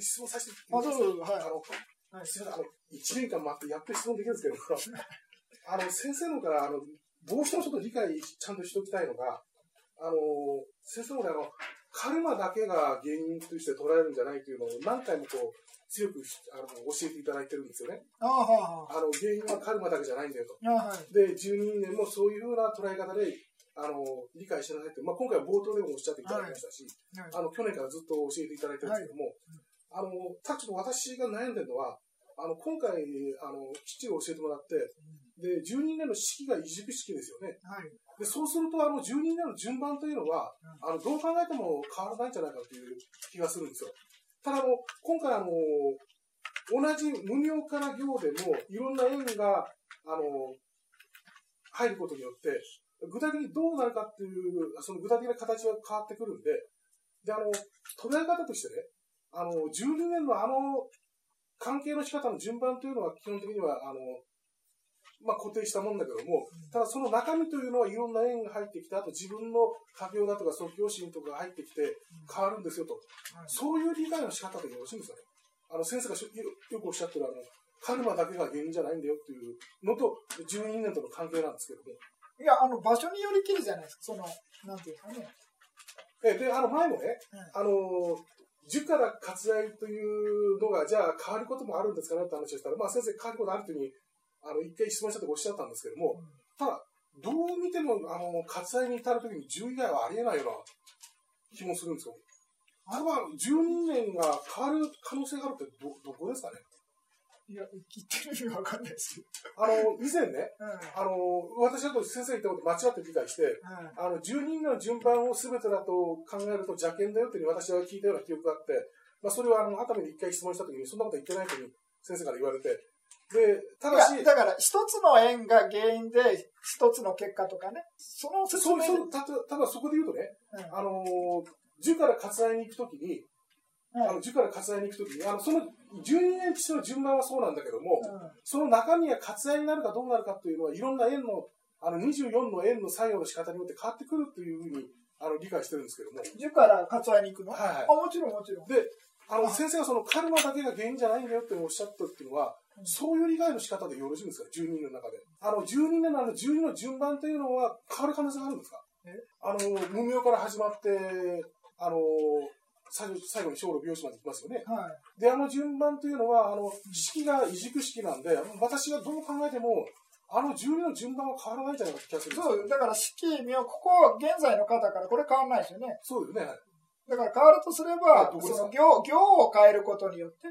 質問させてあ、そうそう、はい。あの、はい。すみません、あの、1年間待ってやっと質問できるんですけど、あの、先生のから、あの、どうしてもちょっと理解ちゃんとしておきたいのが、あの、先生のあの、カルマだけが原因として捉えるんじゃないというのを何回もこう、強くあの教えていただいてるんですよね。あはあの、原因はカルマだけじゃないんだよと。あはい。で、12年もそういうふうな捉え方で、あの、理解してなさいって、まあ、今回は冒頭でもおっしゃっていただきましたし、はい。あの、去年からずっと教えていただいてるんですけども、あの、ただちょっと私が悩んでるのは、あの、今回、あの、きっちり教えてもらって、で、12年の式が異軸式ですよね。はい。で、そうすると、あの、12年の順番というのは、あの、どう考えても変わらないんじゃないかという気がするんですよ。ただ、あの、今回、あの、同じ無名から行でも、いろんな縁が、あの、入ることによって、具体的にどうなるかっていう、その具体的な形は変わってくるんで、で、あの、捉え方としてね、あの、12年のあの、関係の仕方の順番というのは基本的には、あの、まあ、固定したもんだけども、ただその中身というのはいろんな縁が入ってきて、あと自分の家業だとか即興心とかが入ってきて変わるんですよと。はいそういう理解の仕方でよろしいんですかね。あの、先生がよくおっしゃってるあの、カルマだけが原因じゃないんだよっていうのと、12年との関係なんですけども。いや、あの、場所によりきりじゃないですか。その、なんていうかね。え、で、あの、前もね、うんあの、樹から割愛というのが、じゃあ変わることもあるんですかねって話をしたら、まあ先生変わることあるというふうに、あの、一回質問したとおっしゃったんですけども、ただ、どう見ても、あの、割愛に至るときに10以外はありえないような気もするんですよ。あれは12年が変わる可能性があるってど、どこですかね？いや、聞いてる意味わかんないですよ。あの、以前ね、うん。あの、私だと先生言ったこと間違って理解して、うん。あの、12人の順番を全てだと考えると邪険だよって私は聞いたような記憶があって、まあ、それはあの、熱海で一回質問したときに、そんなこと言ってないとい先生から言われて、で、ただしいや、、だから、一つの縁が原因で、一つの結果とかね。その説そう、明そう、たと、ただそこで言うとね、うんあのー、樹から割愛に行くときに、はいあの、樹から割愛に行くときに、あの、その、12年地の順番はそうなんだけども、うんその中身が割愛になるかどうなるかというのは、いろんな円の、あの、24の円の作用の仕方によって変わってくるというふうに、あの、理解してるんですけども。樹から割愛に行くの、はいはいあ、もちろんもちろん。で、あの、あ先生がそのカルマだけが原因じゃないんだよっておっしゃったっていうのは、うんそういう理解の仕方でよろしいんですか ?12 年の中で。あの、12年のあの12の順番というのは変わる可能性があるんですか？え？あの、無名から始まって、あの、最後最後に小路美容師まで行きますよね。はい。で、あの順番というのは、あの、式が異軸式なんで、私がどう考えても、あの12の順番は変わらないんじゃないかって気がするそう、だから、式、名、ここ、現在の方から、これ変わらないですよね。そうですね。はいだから変わるとすれば、その行、行を変えることによって、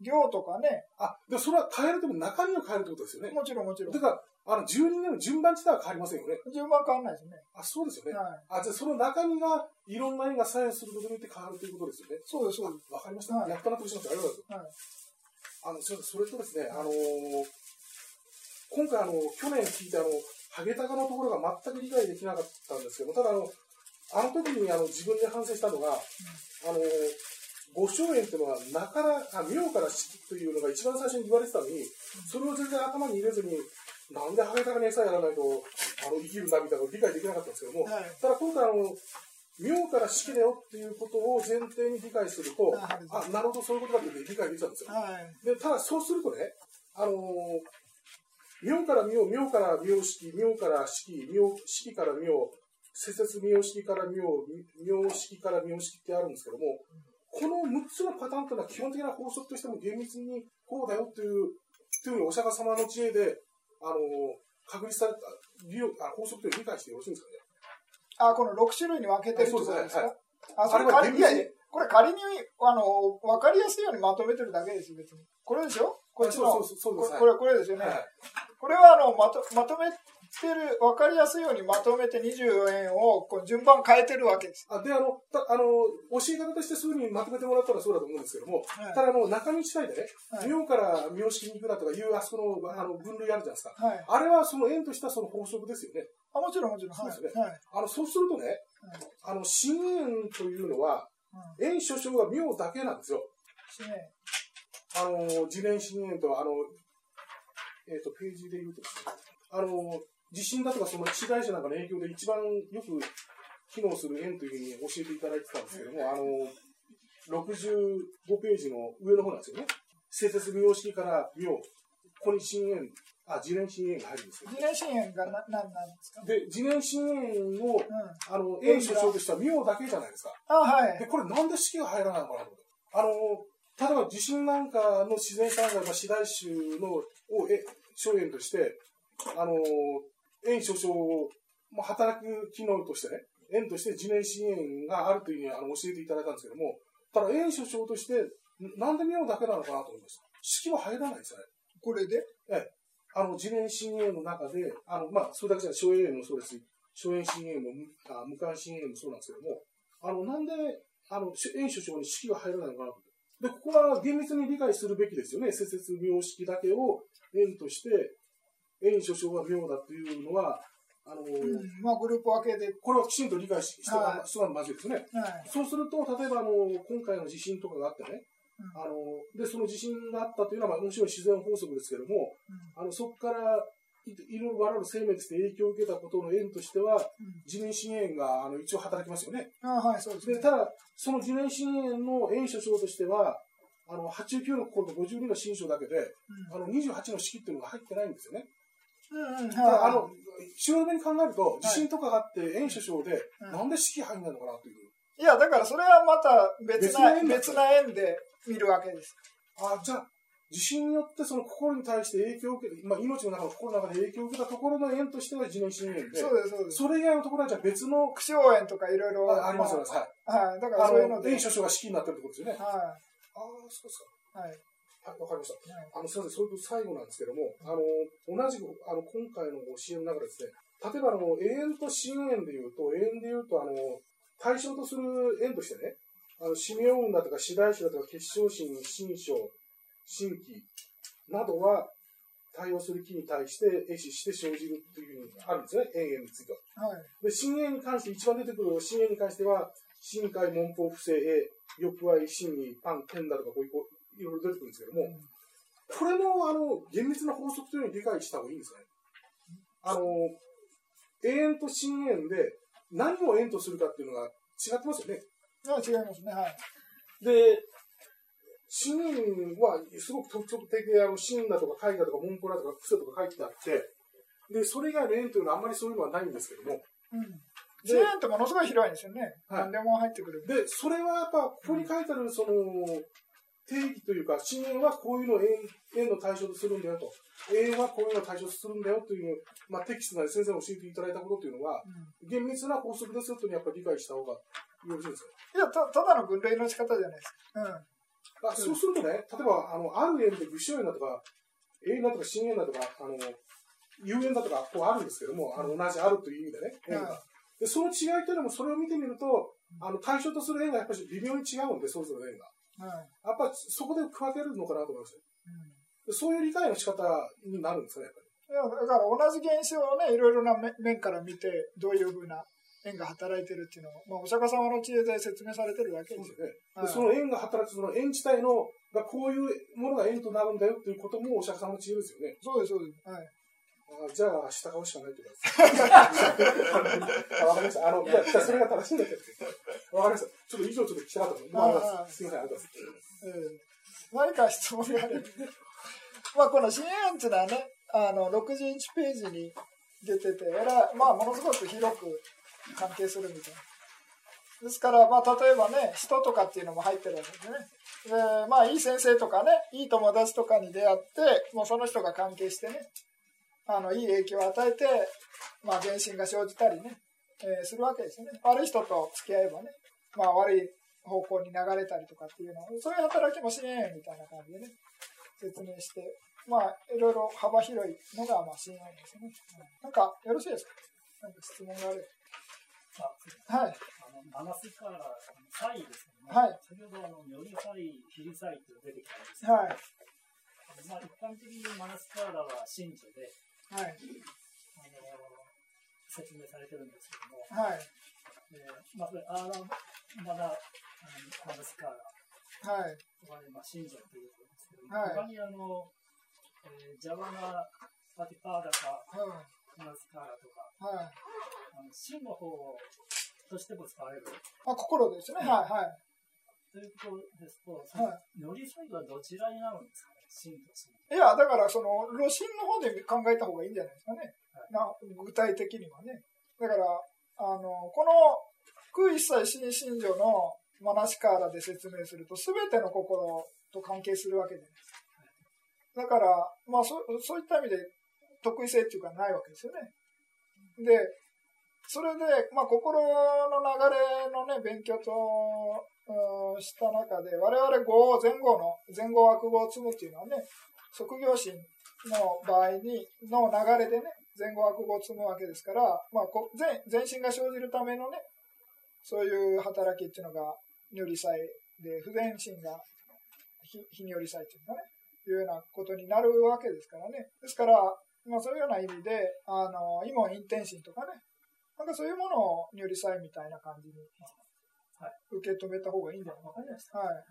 行とかね、あ、でもそれは変えるとも中身を変えるってことですよね。もちろんもちろんだ。から、あの、12年の順番自体は変わりませんよね。順番変わらないですよね。あ、そうですよね。はい。あ、じゃあその中身がいろんな絵が左右することによって変わるということですよね。そうです、そうです。わかりました。はいやっと納得しました。ありがとうございます。はい。あの、すいませんそれとですね、あのー今回あの、去年聞いたあの、ハゲタカのところが全く理解できなかったんですけども、ただあの、あの時にあの自分で反省したのが、あのー、五正円っていうのは、なから、あ、妙から式というのが一番最初に言われてたのに、それを全然頭に入れずに、なんでハゲタカに餌やらないと、あの、生きるんだみたいなのを理解できなかったんですけども、はい。ただ今回あの、妙から式だよっていうことを前提に理解すると、あはいあ、なるほど、そういうことだって理解できたんですよ。はい。で、ただそうするとね、あのー妙から妙、妙から妙式、妙から式、妙式から妙、施設妙式から妙、妙式から妙式ってあるんですけども、この6つのパターンというのは基本的な法則としても厳密にこうだよっていう、というふうにお釈迦様の知恵で、あのー確立された理由あ法則という理解してよろしいんですかね？あ、この6種類に分けてるってことですか？はいあ、それ仮に、これ仮に、あの、分かりやすいようにまとめてるだけですよ、別に。これでしょ？こっちの、そうそうそうこれ、これですよね。はい。これは、あの、まと、まとめてる、分かりやすいようにまとめて24円を、こう、順番変えてるわけです。あで、あの、たあの、教え方としてそういうふうにまとめてもらったらそうだと思うんですけども、はいただ、あの、中身自体でね、はい妙から妙式に行くだとかいう、あそこの、あの、分類あるじゃないですか。はい。あれはその円としたその法則ですよね。あ、もちろん、もちろん。はい。そうですよはい。あの、そうするとね、あの、真円というのは、うん。円所掌が妙だけなんですよ。あの、自然真円と、あの、えっ、と、ページで言うとですね、あの、地震だとかその地震大社なんかの影響で一番よく機能する円というふうに教えていただいてたんですけども、あの、65ページの上の方なんですよね。施設名式から名、ここに深淵、あ、自然深淵が入るんですよ。自然深淵がな何なんですか？で、自然深淵の、うん。あの、円所長としては名だけじゃないですか。あ、はいで、。これなんで式が入らないのかなと。あの、例えば地震なんかの自然災害、まあ、次第種の、を、え、所縁として、あの、円所長を、まあ、働く機能としてね、円として自然支援があるというふうにあの教えていただいたんですけども、ただ円所長として、んなんで名だけなのかなと思いました。式は入らないですよね。これで？あの、自然深淵の中で、あの、まあ、それだけじゃない、荘園もそうですし、荘園深淵も、あ無関深淵もそうなんですけども、あの、なんで、あの、園首相に式が入らないのかなと。で、ここは厳密に理解するべきですよね。施設名式だけを園として、園首相が名だというのは、あの、うん。まあ、グループ分けで。これはきちんと理解ししてはい人がまずいですね。はい。そうすると、例えばあの、今回の地震とかがあってね、うんあの、で、その地震があったというのは、まあ、もちろん自然法則ですけども、あの、そこからい、いろいろ我々生命として影響を受けたことの縁としては、うん。自然資源が、あの、一応働きますよね。あ、はい、そうですで、ね。ただ、その自然資源の縁所長としては、あの、89の心と52の新章だけで、あの、28の式っていうのが入ってないんですよね。うん。うん。はい。の、潮目に考えると、地震とかがあって、縁所長で、うんなんで式入んないのかなという。いや、だからそれはまた別な、別別な縁で見るわけです。あじゃあ、地震によってその心に対して影響を受けて、まあ、命の中の心の中で影響を受けたところの縁としては自然深淵で、そうです、そうです。それ以外のところはじゃあ別の、苦笑縁とかいろいろあありますよね。はい。はい。だからあそういうのの、で。縁所長が式になってるってことですよね。はああ、そうですか。い。はい。はい、わかりました。はいあの、すみません、それと最後なんですけども、あの、同じく、あの、今回の支援の中でですね、例えば、あの、永遠と新縁で言うと、永遠で言うと、あの、対象とする縁としてね、あの、死命運だとか、死大種だとか、結晶心、新章、新規などは、対応する木に対して、壊死して生じるっていうふうにあるんですね、永遠については。はい。で、新縁に関して、一番出てくる新縁に関しては、深海、門法、不正、栄、欲愛、真に、パン、天だとか、こういういろいろ出てくるんですけども、これの、あの、厳密な法則というのを理解した方がいいんですかね？あの、永遠と深淵で何を縁とするかっていうのが違ってますよね。あ違いますね。はい。で、深淵はすごく特徴的で、あの、真だとか絵画とか文法だとか癖とか書いてあって、で、それ以外の縁というのはあんまりそういうのはないんですけども、うん。ってものすごい広いんですよね。はい何でも入ってくる。で、それはやっぱ、ここに書いてある、その、定義というか、深淵はこういうのを縁縁の対象とするんだよと。縁はこういうのを対象とするんだよという、まあ、テキストなり先生に教えていただいたことというのは、うん厳密な法則ですよというのをやっぱり理解した方がよろしいですか？いや、たただの分類の仕方じゃないですか。うん。あそうするとね、例えば、あの、ある縁で具象縁だとか、縁だとか深縁だとか、あの、有縁だとか、こうあるんですけども、あの、同じあるという意味でね、縁が。で、その違いというのも、それを見てみると、あの、対象とする縁がやっぱり微妙に違うんで、それぞれの縁が。はい。やっぱそこで区分けるのかなと思いますようんでそういう理解の仕方になるんですかね、やっぱり。いやだから同じ現象をね、いろいろな面面から見て、どういうふうな縁が働いてるっていうのを、まあ、お釈迦様の知恵で説明されてるだけですよ。そうですよね。はいでその縁が働く、その縁自体の、がこういうものが縁となるんだよっていうこともお釈迦様の知恵ですよね。そうです、そうです。はい。あじゃあ、下顔しかないってことです。あわかりました。あの、じゃあ、じゃあそれが正しいんだけど。わかりました。ちょっと以上ちょっと聞きたかったので、はいまあすみません、ありがとうございます。ええ何か質問があれば。まあ、この新縁っていうのはね、あの、61ページに出てて、えらいまあ、ものすごく広く関係するみたいな。ですから、まあ、例えばね、人とかっていうのも入ってるわけですね。で、まあ、いい先生とかね、いい友達とかに出会って、もうその人が関係してね、あの、いい影響を与えて、まあ、前進が生じたりね、えーするわけですよね。悪い人と付き合えばね、まあ、悪い方向に流れたりとかっていうのは、そういう働きもしねえみたいな感じでね、説明して、まあ、いろいろ幅広いのが、まあ、親愛ですね。うんなんか、よろしいですか？なんか質問がある。あはい。あのマナスカーラ、サイですね、はい先ほどあの、よりサイ、ヒリサイと出てきたんですけど、はい。まあ、一般的にマナスカーラは真珠で、はい。あの説明されてるんですけども、はい。でまあ、これアーランマナあのマナスカーラはい。は、まあ、真珠ということですけど、はい他にあの、えージャワナ、パティパーダカ、うん。マナスカーラとか、はい。あの真の方としても使われる。あ、心ですね。はい。はい。というところですと、は乗りサイドはどちらになるんですかね、芯と芯。いや、だからその路線の方で考えた方がいいんじゃないですかね。な具体的にはね。だから、あの、この空一切新信条のマナシカーラで説明すると、すべての心と関係するわけです。だから、まあ そ、そういった意味で得意性っていうかないわけですよね。で、それで、まあ、心の流れのね、勉強と、うんした中で、我々語、前後の、前後悪語を積むっていうのはね、即業心の場合に、の流れでね、前後悪語を積むわけですから、まあ、全全身が生じるためのね、そういう働きっていうのが、如理祭で、不全心が非非如理祭っていうのかね、いうようなことになるわけですからね。ですから、まあ、そういうような意味で、あの、異門陰天心とかね、なんかそういうものを如理祭みたいな感じに、はい受け止めた方がいいんじゃないわかりました。はい。はい、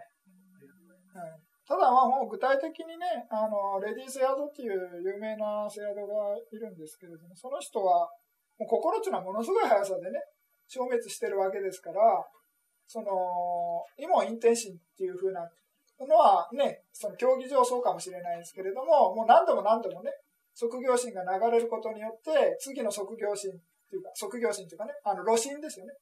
ただまあもう具体的にね、あの、レディー・セアドっていう有名なセアドがいるんですけれども、その人は、もう心っていうのはものすごい速さでね、消滅してるわけですから、その、異門陰天心っていう風なのはね、その競技上そうかもしれないですけれども、もう何度も何度もね、即業心が流れることによって、次の即業心っていうか、即業心っていうかね、あの、路心ですよね。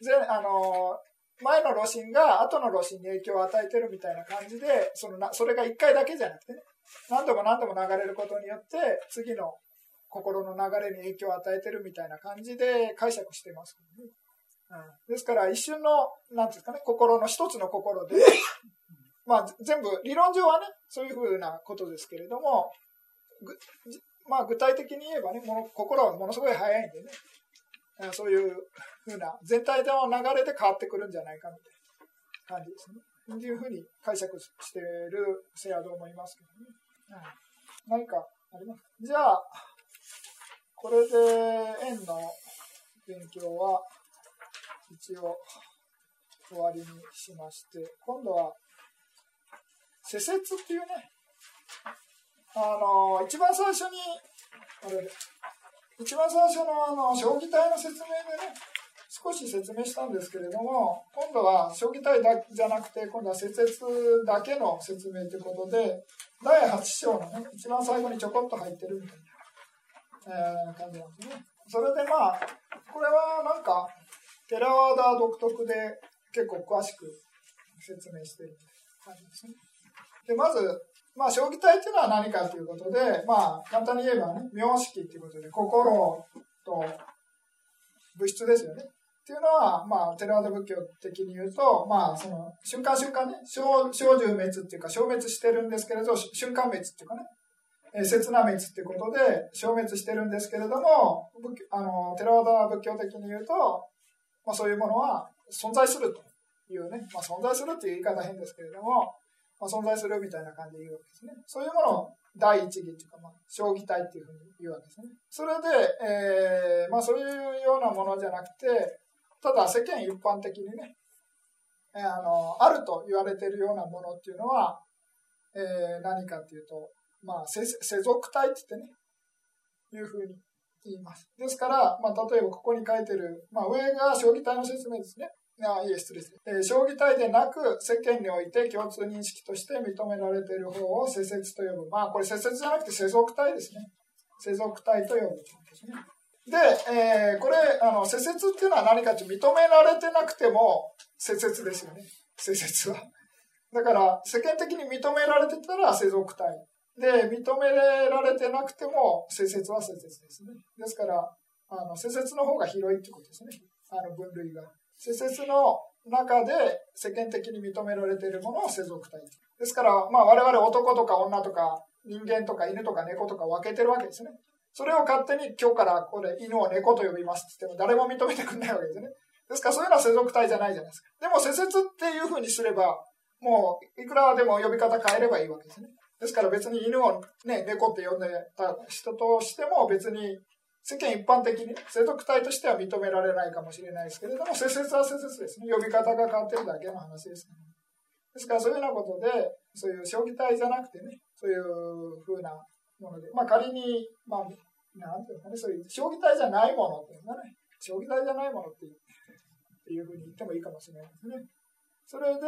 ぜあの前の路心が後の路心に影響を与えてるみたいな感じで、そのなそれが一回だけじゃなくてね、何度も何度も流れることによって、次の心の流れに影響を与えてるみたいな感じで解釈してます、ねうん。ですから一瞬の、なんていうんですかね、心の一つの心で、まあ全部、理論上はね、そういうふうなことですけれども、まあ具体的に言えばね、もの心はものすごい早いんでね、うんそういうふうな全体の流れで変わってくるんじゃないかみたいな感じですね。っていうふうに解釈しているせやと思いますけどね。うん、何かあります？じゃあ、これで円の勉強は一応終わりにしまして、今度は施設っていうね、あの、一番最初に、あれ一番最初のあの将棋体の説明でね、少し説明したんですけれども、今度は将棋体だじゃなくて、今度は施設だけの説明ということで、第8章のね、一番最後にちょこっと入ってるみたいな、えー感じなんですね。それでまあ、これはなんか、テラワーダー独特で結構詳しく説明してる感じですね。で、まず、まあ、将棋体っていうのは何かということで、まあ、簡単に言えばね、名式っていうことで、心と物質ですよね。っていうのは、まあ、テラワーダ仏教的に言うと、まあ、その、瞬間瞬間ね、小小獣滅っていうか、消滅してるんですけれど、瞬間滅っていうかね、刹那滅ってことで消滅してるんですけれども、あの、テラワダ仏教的に言うと、まあ、そういうものは存在するというね、まあ、存在するっていう言い方変ですけれども、まあ、存在するみたいな感じで言うわけですね。そういうものを第一義っていうか、まあ、将棋体っていうふうに言うわけですね。それで、えーまあ、そういうようなものじゃなくて、ただ世間一般的にね、えーあの、あると言われているようなものっていうのは、えー何かっていうと、まあ、世世俗体って言ってね、いうふうに言います。ですから、まあ、例えばここに書いてる、まあ、上が将棋体の説明ですね。あいえ、失礼です、えー将棋体でなく、世間において共通認識として認められている方を世説と呼ぶ。まあ、これ世説じゃなくて世俗体ですね。世俗体と呼ぶですね。で、えーこれ、あの、世説っていうのは何かというと認められてなくても世説ですよね。世説は。だから、世間的に認められてたら世俗体。で、認められてなくても世説は世説ですね。ですから、あの、世説の方が広いってことですね。あの、分類が。世説の中で世間的に認められているものを世俗体。ですから、まあ我々男とか女とか人間とか犬とか猫とか分けてるわけですね。それを勝手に今日からこれ犬を猫と呼びますって言っても誰も認めてくれないわけですね。ですからそういうのは世俗体じゃないじゃないですか。でも世説っていうふうにすれば、もういくらでも呼び方変えればいいわけですね。ですから別に犬をね、猫って呼んでた人としても別に世間一般的に世俗体としては認められないかもしれないですけれども、世説は世説ですね。呼び方が変わってるだけの話です、ね。ですからそういうようなことで、そういう将棋体じゃなくてね、そういうふうなもので、まあ仮に、まあ、なんていうのかね、そういう将棋体じゃないものっていうのね、将棋体じゃないものってっていうふうに言ってもいいかもしれないですね。それで、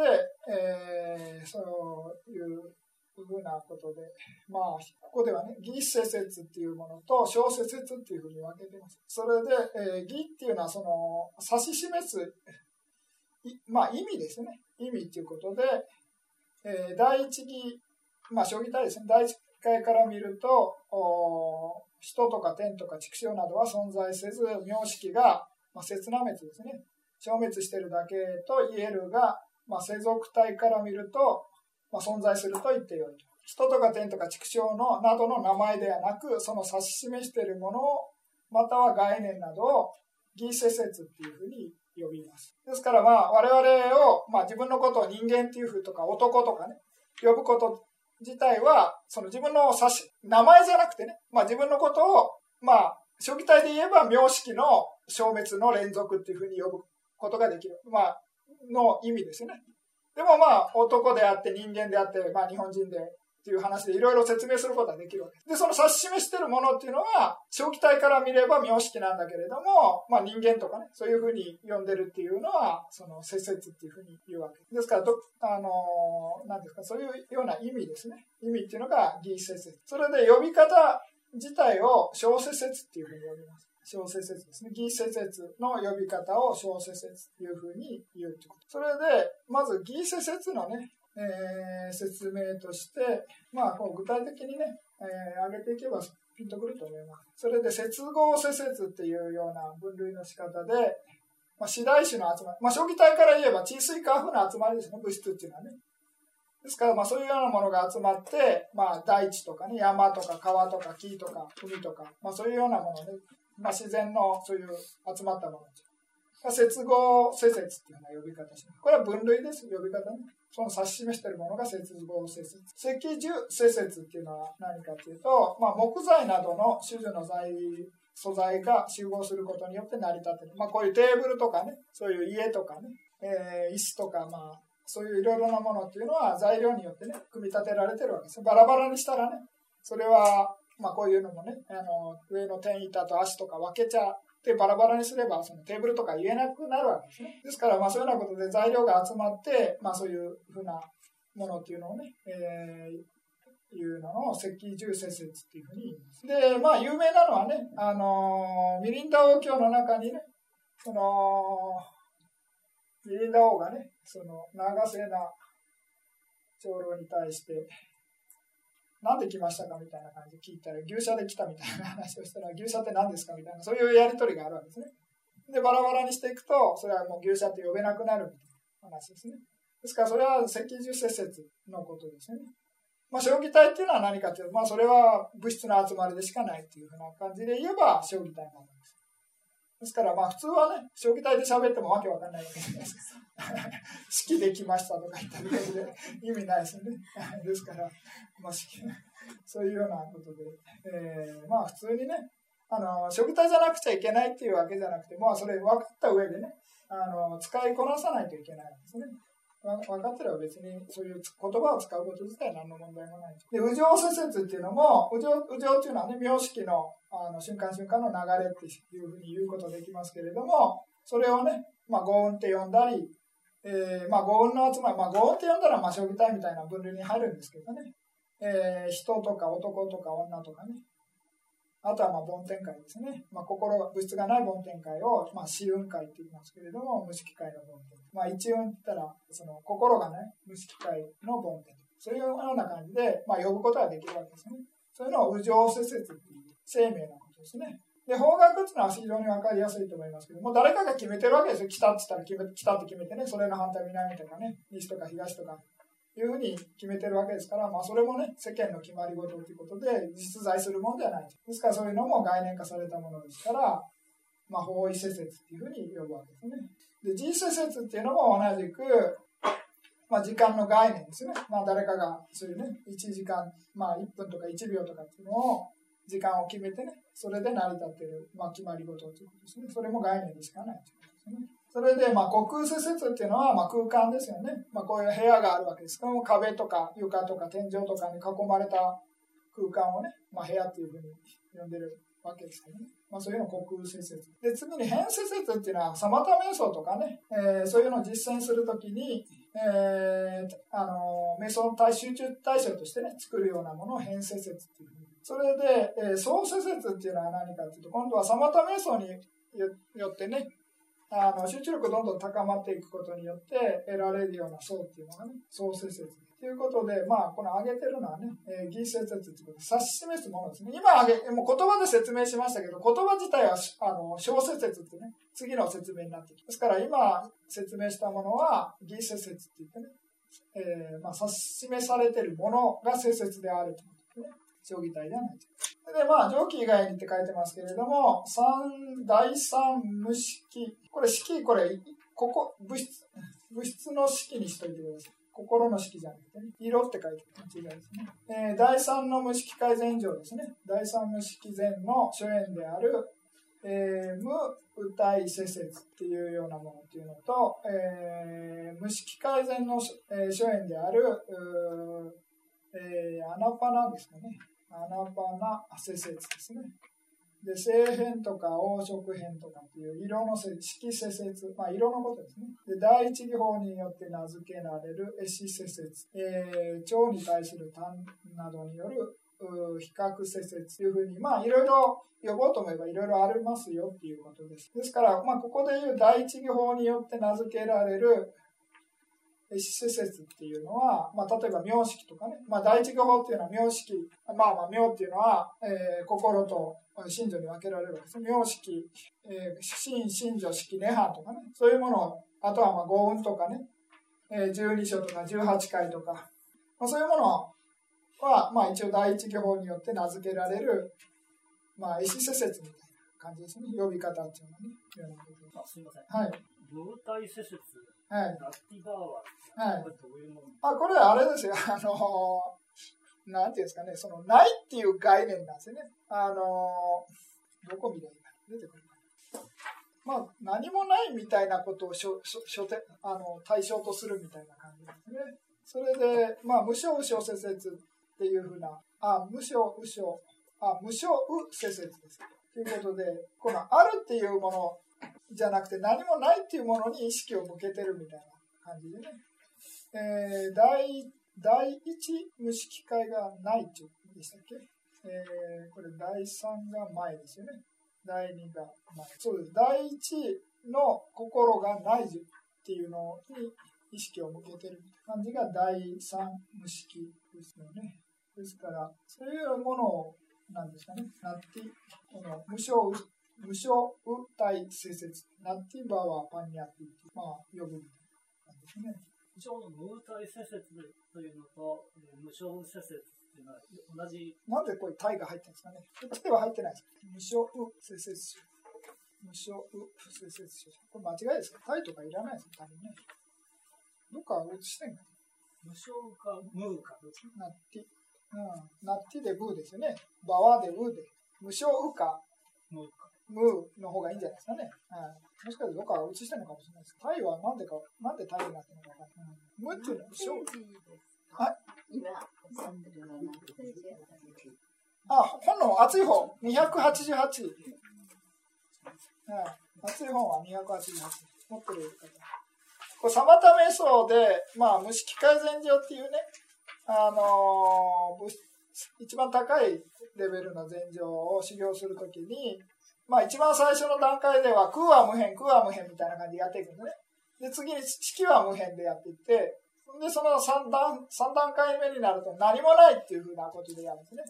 えー、そういういうふうなことで、まあ、ここではね、義施設っていうものと小施設っていうふうに分けてます。それで、えー、義っていうのは、その、指し示す、まあ、意味ですね。意味っていうことで、えー、第一義、まあ、将棋体ですね。第一回から見ると、お人とか天とか畜生などは存在せず、名式が、まあ、刹那滅ですね。消滅してるだけと言えるが、まあ、世俗体から見ると、まあ、存在すると言ってよいと。人とか天とか畜生のなどの名前ではなく、その指し示しているものを、または概念などを、義施説っていうふうに呼びます。ですからまあ我々を、まあ、自分のことを人間っていうふうとか男とかね、呼ぶこと自体は、その自分の指し、名前じゃなくてね、まあ自分のことを、まあ、初期体で言えば名式の消滅の連続っていうふうに呼ぶことができる。まあ、の意味ですよね。でもまあ、男であって人間であって、まあ日本人でっていう話でいろいろ説明することができるわけで、その指し示してるものっていうのは、長期体から見れば名式なんだけれども、まあ人間とかね、そういうふうに呼んでるっていうのは、その節節っていうふうに言うわけですから、どあのー、なんですか、そういうような意味ですね。意味っていうのが義節節。それで呼び方自体を小節節っていうふうに呼びます。小説説ですね。義説説の呼び方を小説説というふうに言うということ。それで、まず義説説のね、えー、説明として、まあ、こう具体的にね、えー、上げていけばピンとくると思います。それで、接合施設っていうような分類の仕方で、まあ、次第種の集まり、まあ、将棋体から言えば地水化風の集まりですね、物質っていうのはね。ですから、まあ、そういうようなものが集まって、まあ、大地とかね、山とか川とか木とか海とか、まあ、そういうようなものね、まあ、自然のそういう集まったもの接合施設っていうような呼び方します。これは分類です、呼び方ね。その指し示しているものが接合施設。石樹施設っていうのは何かというと、まあ、木材などの種々の材素材が集合することによって成り立っている。まあ、こういうテーブルとかね、そういう家とかね、えー、椅子とか、まあ、そういういろいろなものっていうのは材料によってね、組み立てられてるわけです。バラバラにしたらね、それはまあ、こういうのもね、あの上の天板と足とか分けちゃってバラバラにすればそのテーブルとか言えなくなるわけですね。ですから、まあ、そういうようなことで材料が集まって、まあ、そういうふうなものっていうのをね、えー、いうのを石器重施設っていうふうに言います。で、まあ、有名なのはね、あのミリンダ王教の中にね、その、ミリンダ王がね、その、長瀬な長老に対して、なんで来ましたかみたいな感じで聞いたら、牛舎で来たみたいな話をしたら、牛舎って何ですかみたいな、そういうやりとりがあるわけですね。で、バラバラにしていくと、それはもう牛舎って呼べなくなるみたいな話ですね。ですから、それは赤十節説のことですよね。まあ、将棋体っていうのは何かというと、まあ、それは物質の集まりでしかないっていうふうな感じで言えば、将棋体なんです。ですから、まあ、普通はね、将棋体で喋ってもわけわかんないわけじゃないですか。式できましたとか言っただけで意味ないですよね。ですから、まあ、そういうようなことで、えー、まあ普通にね、あの、食体じゃなくちゃいけないっていうわけじゃなくて、まあそれ分かった上でね、あの、使いこなさないといけないんですね。分かってれば別にそういう言葉を使うこと自体何の問題もない。で、右上施設っていうのも、右上右上っていうのはね、名式のあの瞬間瞬間の流れっていうふうに言うことできますけれども、それをね、まあ、豪運って呼んだり、えー、まあ、豪運の集まり、まあ、豪運って呼んだら、まあ、将棋隊みたいな分類に入るんですけどね。えー、人とか男とか女とかね。あとは、まあ、梵天会ですね。まあ、心が、物質がない梵天会を、まあ、四運会って言いますけれども、無色界の梵天。まあ、一運って言ったら、その、心がね、無色界の梵天。そういうような感じで、まあ、呼ぶことができるわけですね。そういうのを、右上施設っていう生命のことですね。で、方角っていうのは非常にわかりやすいと思いますけどもう、誰かが決めてるわけですよ。北って言ったら、北って決めてね、それの反対南とかね、西とか東とか、いうふうに決めてるわけですから、まあ、それもね、世間の決まり事ということで、実在するものではない。ですから、そういうのも概念化されたものですから、まあ、方位施設っていうふうに呼ぶわけですね。で、G 施設っていうのも同じく、まあ、時間の概念ですね。まあ、誰かが、そういうね、1時間、まあ、1分とか1秒とかっていうのを、時間を決めてね、それで成り立ってる、まあ、決まり事ということですね。それも概念でしかないということですね。それで、まあ、虚空施設っていうのは、まあ、空間ですよね。まあ、こういう部屋があるわけです。この壁とか床とか天井とかに囲まれた空間をね、まあ、部屋っていうふうに呼んでるわけですけどね。まあ、そういうの虚空施設。で、次に変施設っていうのは、サマタ瞑想とかね、えー、そういうのを実践するときに、えー、あの、瞑想の対集中対象としてね、作るようなものを変施説っていう。それで、えー、創世説っていうのは何かっていうと、今度はサマタ瞑想によってね、あの集中力どんどん高まっていくことによって得られるような層っていうのがね、創世説ということで、まあ、この挙げてるのはね、えー、義説説っていうことで指し示すものですね。今挙げ、もう言葉で説明しましたけど、言葉自体は、あの、小説説ってね、次の説明になってきます。ですから今説明したものは、義説説って言ってね、えー、まあ、指し示されてるものが聖説であるということですね。将棋体ではないと。で、まあ、上記以外にって書いてますけれども、三、第三無式。これ式、これ、ここ、物質、物質の式にしといてください。心の式じゃなくてね、色って書いて間違いですね。えー、第三の無式改善上ですね。第三無式前の初演である、えー、無歌い施設っていうようなものっていうのと、えー、無式改善の、えー、初演である、えー、アナパナですかね。アナパナ施設ですね。で、性変とか黄色変とかっていう色の色施設、まあ色のことですね。で、第一義法によって名付けられる絵師施設、えー、腸に対する痰などによる比較施設というふうに、まあいろいろ呼ぼうと思えばいろいろありますよっていうことです。ですから、まあここでいう第一義法によって名付けられる施設っていうのは、まあ、例えば名式とかね、まあ、第一語法っていうのは名式、まあまあ、名っていうのは、えー、心と信条に分けられるわけです。名式、えー、信、信条式、涅槃とかね、そういうものを、あとはまあ、豪運とかね、えー、12章とか18回とか、まあ、そういうものは、まあ、一応第一語法によって名付けられる、まあ、意思施設みたいな感じですね。呼び方っていうのはね。あすみません。はい。動体施設はい。は、はい。あ、これあれですよ。あのなんていうんですかね、その、ないっていう概念なんですよね。あのどこ見ればいいか出てくるかまあ、何もないみたいなことをしょしょしょてあの対象とするみたいな感じですね。それで、まあ、無償無償施設っていうふうな、あ、無償無償、あ、無償う施設です。ということで、このあるっていうものじゃなくて何もないっていうものに意識を向けてるみたいな感じでね。えー、第第一無色界がないってでしたっけ、えー、これ第3が前ですよね。第2が前。そうです。第1の心がないっていうのに意識を向けてる感じが第3無色ですよね。ですから、そういうものを、なんですかね、なって、この無償無償う対施設、ナッティバーはパンニャティまあ、呼ぶなんですね。無償の無対施設というのと、無償施設っていうのは同じ。なんでこういう対が入ってるんですかね。こっちでは入ってないです。無償う施設種。無償う施設種。これ間違いですか？対とかいらないです多分ね。どっか映してんか無償か無かナッティ。うん。ナッティでブーですよね。バワでウで。無償うか。無か。ムーの方がいいんじゃないですかね。はい、もしかしてどっか映してるのかもしれないです。タイはなんでか、なんでタイになってるのか分かんない。ムーっていうのは、はい。今、あ、本の厚い方、288。はい、厚い本は288。持ってる方。これ、サマタ瞑想で、まあ、無色改善上っていうね、あのー、一番高いレベルの禅定を修行するときに、まあ一番最初の段階では空は無変、空は無変みたいな感じでやっていくんでね。で、次に式は無変でやっていって、で、その3段、3段階目になると何もないっていうふうなことでやるんですね。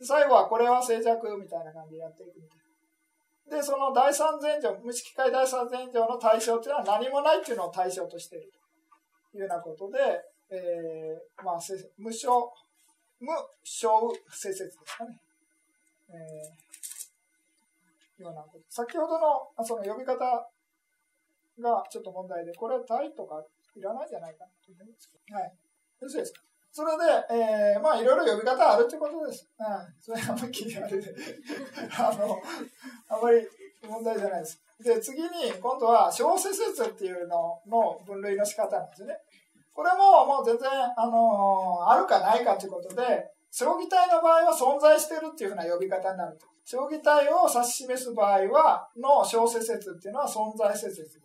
で最後はこれは静寂みたいな感じでやっていくみたいな。で、その第三前上、無式界第三前上の対象っていうのは何もないっていうのを対象としているというようなことで、えー、まあ、無償、無償施設ですかね。えーようなこと。先ほどのその呼び方がちょっと問題で、これはタイとかいらないんじゃないかなと思うんですけど。はい。よろしいですか？それで、えー、まあいろいろ呼び方あるってことです。うん。それはあんまり気になる あの、あまり問題じゃないです。で、次に、今度は小説説っていうのの分類の仕方なんですね。これももう全然、あの、あるかないかということで、将棋体の場合は存在してるっていうふうな呼び方になると。将棋体を指し示す場合は、の小説説っていうのは存在説ですね。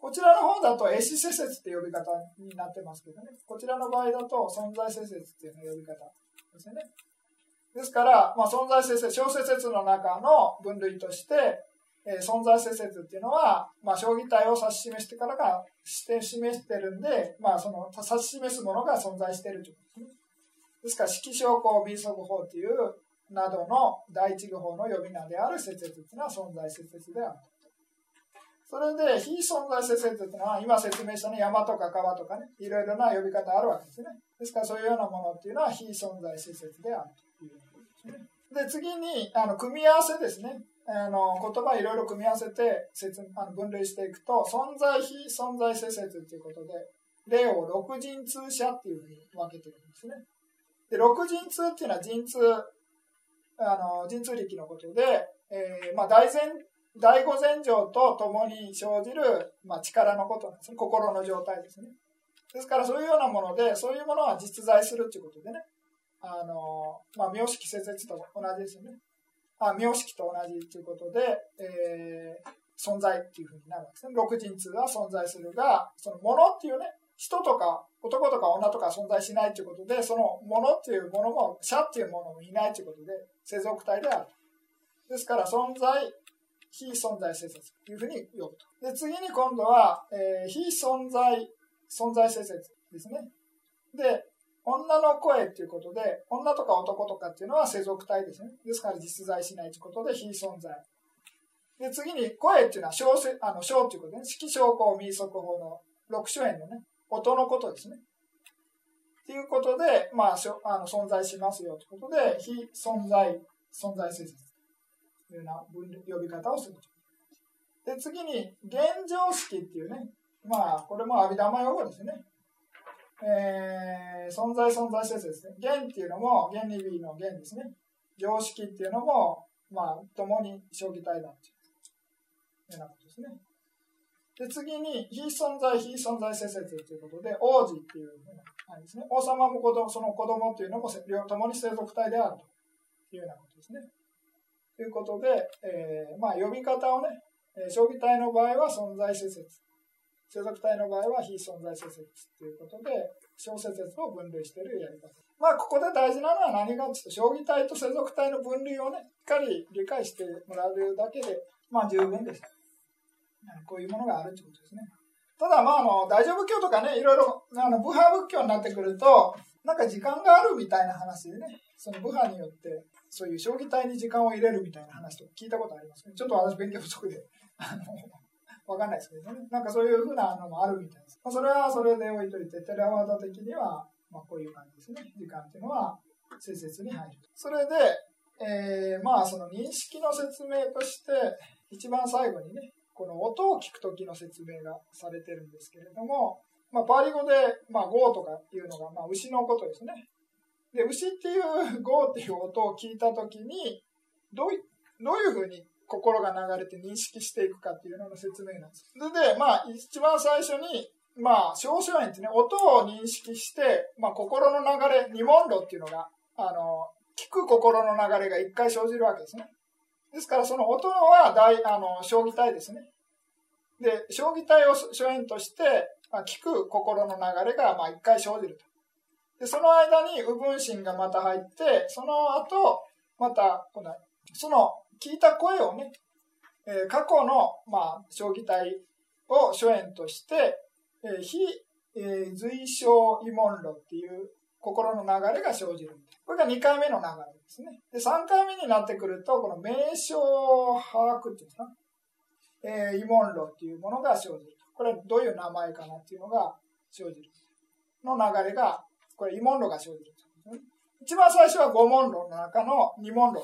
こちらの方だと、絵師施設って呼び方になってますけどね。こちらの場合だと、存在施設っていうの呼び方ですね。ですから、まあ、存在施設、小施設の中の分類として、えー、存在施設っていうのは、まあ、将棋体を指し示してからが、して示してるんで、まあ、その指し示すものが存在してるということですね。ですから、色証項 B 則法っていうなどの第一語法の呼び名である施設っていうのは存在施設である。それで、非存在施設っていうのは、今説明したね、山とか川とかね、いろいろな呼び方あるわけですね。ですから、そういうようなものっていうのは、非存在施設であるということですね。で、次に、あの、組み合わせですね。あの、言葉いろいろ組み合わせて説あの分類していくと、存在非存在施設ということで、例を六陣通者っていうふうに分けてるんですね。で、六陣通っていうのは陣通、あの、陣通力のことで、えー、まあ、大前第五禅情とともに生じる、まあ、力のことなんですね。心の状態ですね。ですからそういうようなもので、そういうものは実在するということでね。あの、まあ、名式施設と同じですよね。あ名式と同じということで、えー、存在っていうふうになるわけですね。六人通は存在するが、そのものっていうね、人とか男とか女とか存在しないということで、そのものっていうものも、者っていうものもいないということで、世俗体である。ですから存在、非存在施設というふうに呼ぶと。で、次に今度は、えー、非存在、存在施設ですね。で、女の声っていうことで、女とか男とかっていうのは世俗体ですね。ですから実在しないということで非存在。で、次に声っていうのは小、あの、小ということで、ね、色小項民族法の六種園のね、音のことですね。っていうことで、まあ、あの存在しますよということで、非存在、存在施設。いうような呼び方をする。で、次に、現状式っていうね、まあ、これも阿弥陀用語ですね。えー、存在存在施設ですね。現っていうのも、原理 B の現ですね。常識っていうのも、まあ、共に将棋体だっていうようなことですね。で、次に、非存在、非存在施設ということで、王子っていうあれですね。王様も子供、その子供っていうのも、共に生族体であるというようなことですね。ということで、えー、まあ、呼び方をね、将棋体の場合は存在施設、世俗体の場合は非存在施設ということで、小施設を分類しているやり方。まあ、ここで大事なのは何かというと、将棋体と世俗体の分類をね、しっかり理解してもらうだけで、まあ、十分です。こういうものがあるということですね。ただ、まあ、あの、大乗仏教とかね、いろいろ、あの、部派仏教になってくると、なんか時間があるみたいな話でね、その部派によって、そういう将棋体に時間を入れるみたいな話とか聞いたことありますね。ちょっと私勉強不足で、あの、わかんないですけどね。なんかそういうふうなのもあるみたいです。まあ、それはそれで置いといて、テレワード的には、まあこういう感じですね。時間っていうのは、施設に入る。それで、えー、まあその認識の説明として、一番最後にね、この音を聞く時の説明がされてるんですけれども、まあ、パーリ語で、まあ、ゴーとかいうのが、まあ、牛のことですね。で、牛っていうゴーっていう音を聞いたときに、どうい、どういうふうに心が流れて認識していくかっていうのの説明なんです。それで、まあ、一番最初に、まあ、小書園ってね、音を認識して、まあ、心の流れ、二問路っていうのが、あの、聞く心の流れが一回生じるわけですね。ですから、その音は大、あの、将棋体ですね。で、将棋体を初演として、まあ、聞く心の流れが、まあ、一回生じると。で、その間に右分心がまた入って、その後、また、この、その聞いた声をね、えー、過去の、まあ、将棋体を初演として、えー、非、えー、随象異問論っていう心の流れが生じる。これが2回目の流れですね。で、3回目になってくると、この名称把握っていうんですか、えー、異問論っていうものが生じる。これはどういう名前かなっていうのが生じる。の流れがこれ、異問論が生じる。一番最初は五問論の中の二問論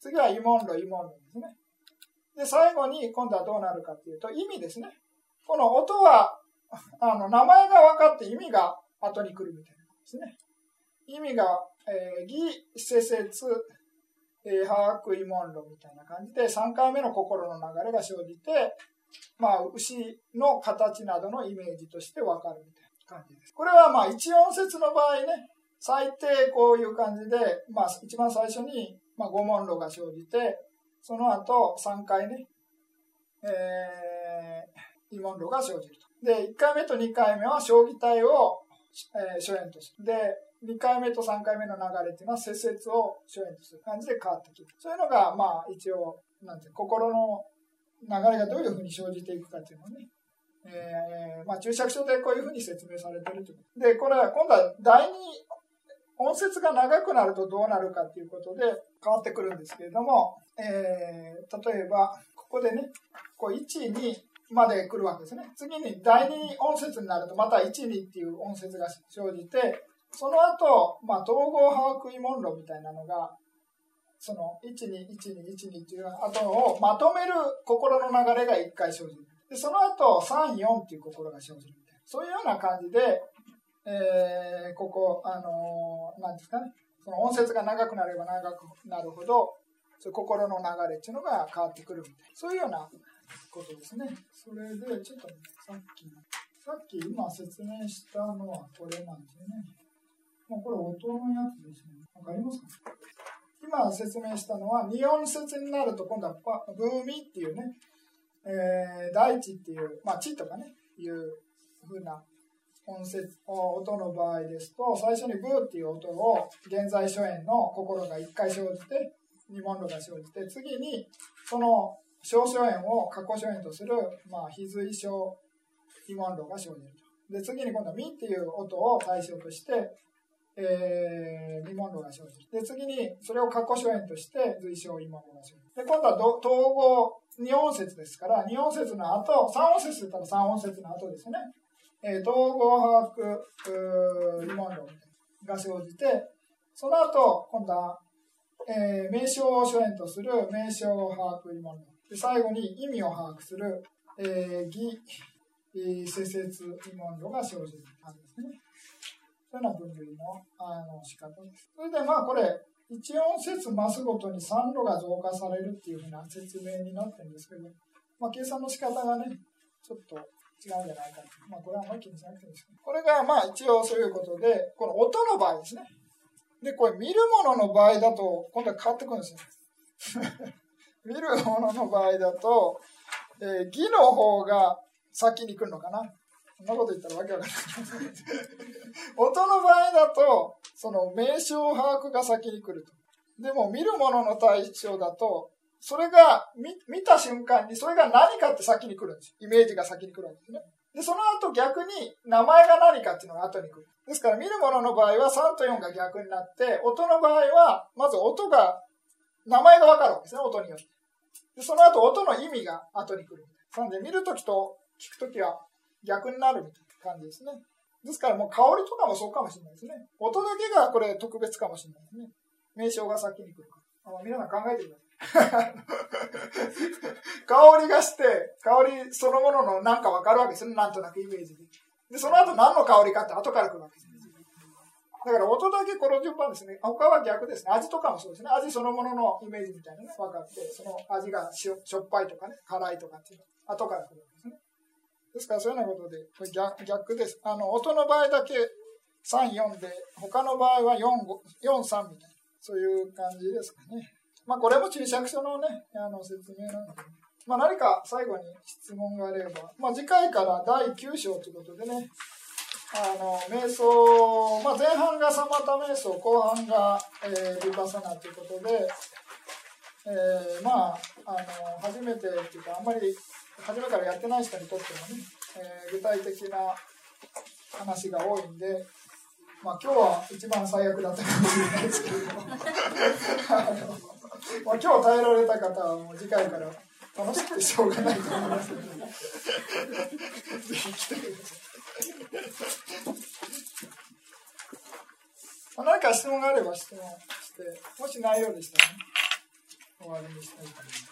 次は異問論、異問論ですね。で、最後に今度はどうなるかっていうと、意味ですね。この音は、あの、名前が分かって意味が後に来るみたいなですね。意味が、えー、義、施設、えー、把握異問論みたいな感じで、3回目の心の流れが生じて、まあ、牛の形などのイメージとして分かるみたいな。感じです。これはまあ一音節の場合ね、最低こういう感じで、まあ一番最初に、まあ、五問路が生じて、その後3回ね、え慰問路が生じると。で、1回目と2回目は将棋体を、えー、初演とする。で、2回目と3回目の流れっていうのは、節々を初演とする感じで変わってくる。そういうのが、まあ、一応、なんていう心の流れがどういうふうに生じていくかっていうのをね、えー、まあ、注釈書でこういうふうに説明されてるということ。で、これは今度は第二音節が長くなるとどうなるかっていうことで変わってくるんですけれども、えー、例えば、ここでね、こう1、2まで来るわけですね。次に第二音節になるとまた1、2っていう音節が生じて、その後、まあ、統合把握慰問論みたいなのが、その1、2、1、2、1、2っていう後をまとめる心の流れが1回生じる。で、その後、3、4っていう心が生じるみたいな。そういうような感じで、えー、ここ、あのー、なんですかね、その音節が長くなれば長くなるほど、そ心の流れっていうのが変わってくるみたいな。そういうようなことですね。それで、ちょっと、ね、さっき、さっき今説明したのはこれなんですよね。もうこれ音のやつですね。わかりますか？今説明したのは、二音節になると今度はブーミっていうね、えー、大地っていう、まあ、地とかね、いうふうな音節音の場合ですと、最初にブーっていう音を現在初演の心が1回生じて、二問路が生じて、次にその小初演を過去初演とする、まあ、非随小二問路が生じると。で、次に今度はミっていう音を対象として、えー、二問路が生じる。で、次にそれを過去初演として随小二問路が生じる。で、今度は統合二音節ですから、二音節の後、三音節だったら三音節の後ですね。えー、統合把握理問論が生じて、その後、今度は、えー、名称を初演とする名称把握理問論。で最後に意味を把握する、えー、義、施設理問論が生じる感じですね。そういうような分類のあの仕方です。それでまあこれ、1音節増すごとに3度が増加されるっていうふうな説明になってるんですけど、まあ計算の仕方がね、ちょっと違うんじゃないかとまあ、これはあまり気にしなくていいです。これが、まあ、一応そういうことで、この音の場合ですね。で、これ見るものの場合だと、今度は変わってくるんですよ。見るものの場合だと、えー、義の方が先に来るのかな。そんなこと言ったらわけわかんない。音の場合だと、その名称把握が先に来ると。でも、見るものの対象だと、それが見見た瞬間にそれが何かって先に来るんですイメージが先に来るんですね。で、その後逆に名前が何かっていうのが後に来る。ですから見るものの場合は3と4が逆になって、音の場合はまず音が、名前がわかるわけですね、音によって。で、その後音の意味が後に来る。なので見るときと聞くときは逆になるみたいな感じですね。ですからもう香りとかもそうかもしれないですね。音だけがこれ特別かもしれないですね。名称が先に来るから。皆さん考えてください。香りがして、香りそのもののなんかわかるわけですね。なんとなくイメージで。で、その後何の香りかって後から来るわけです。だから音だけこの順番ですね。他は逆ですね。味とかもそうですね。味そのもののイメージみたいなね、分かって、その味がしょしょっぱいとかね、辛いとかっていうの後から来るわけですね。ですからそういうようなことで、これ逆逆です。あの、音の場合だけ3、4で、他の場合は4、4、3みたいな、そういう感じですかね。まあ、これも注釈書のね、あの説明なので、まあ、何か最後に質問があれば、まあ、次回から第9章ということでね、あの、瞑想、まあ、前半がサマタ瞑想、後半が、えー、リパサナということで、えー、まあ、あの、初めてっていうか、あんまり初めからやってない人にとってもね、えー、具体的な話が多いんで、まあ今日は一番最悪だったかもしれないですけど。まあ、今日耐えられた方はもう次回から楽しくてしょうがないと思いますので、ぜひ来てください。何か質問があれば質問して、もしないようでしたらね、終わりにしたいと思います。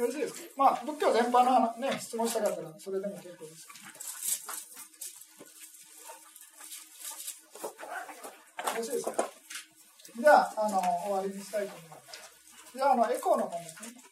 よろしいですか？まあ、仏教全般のね、質問したかったら、それでも結構です。よろしいですか？じゃあ、あの、終わりにしたいと思います。じゃあ、あの、エコーの方ですね。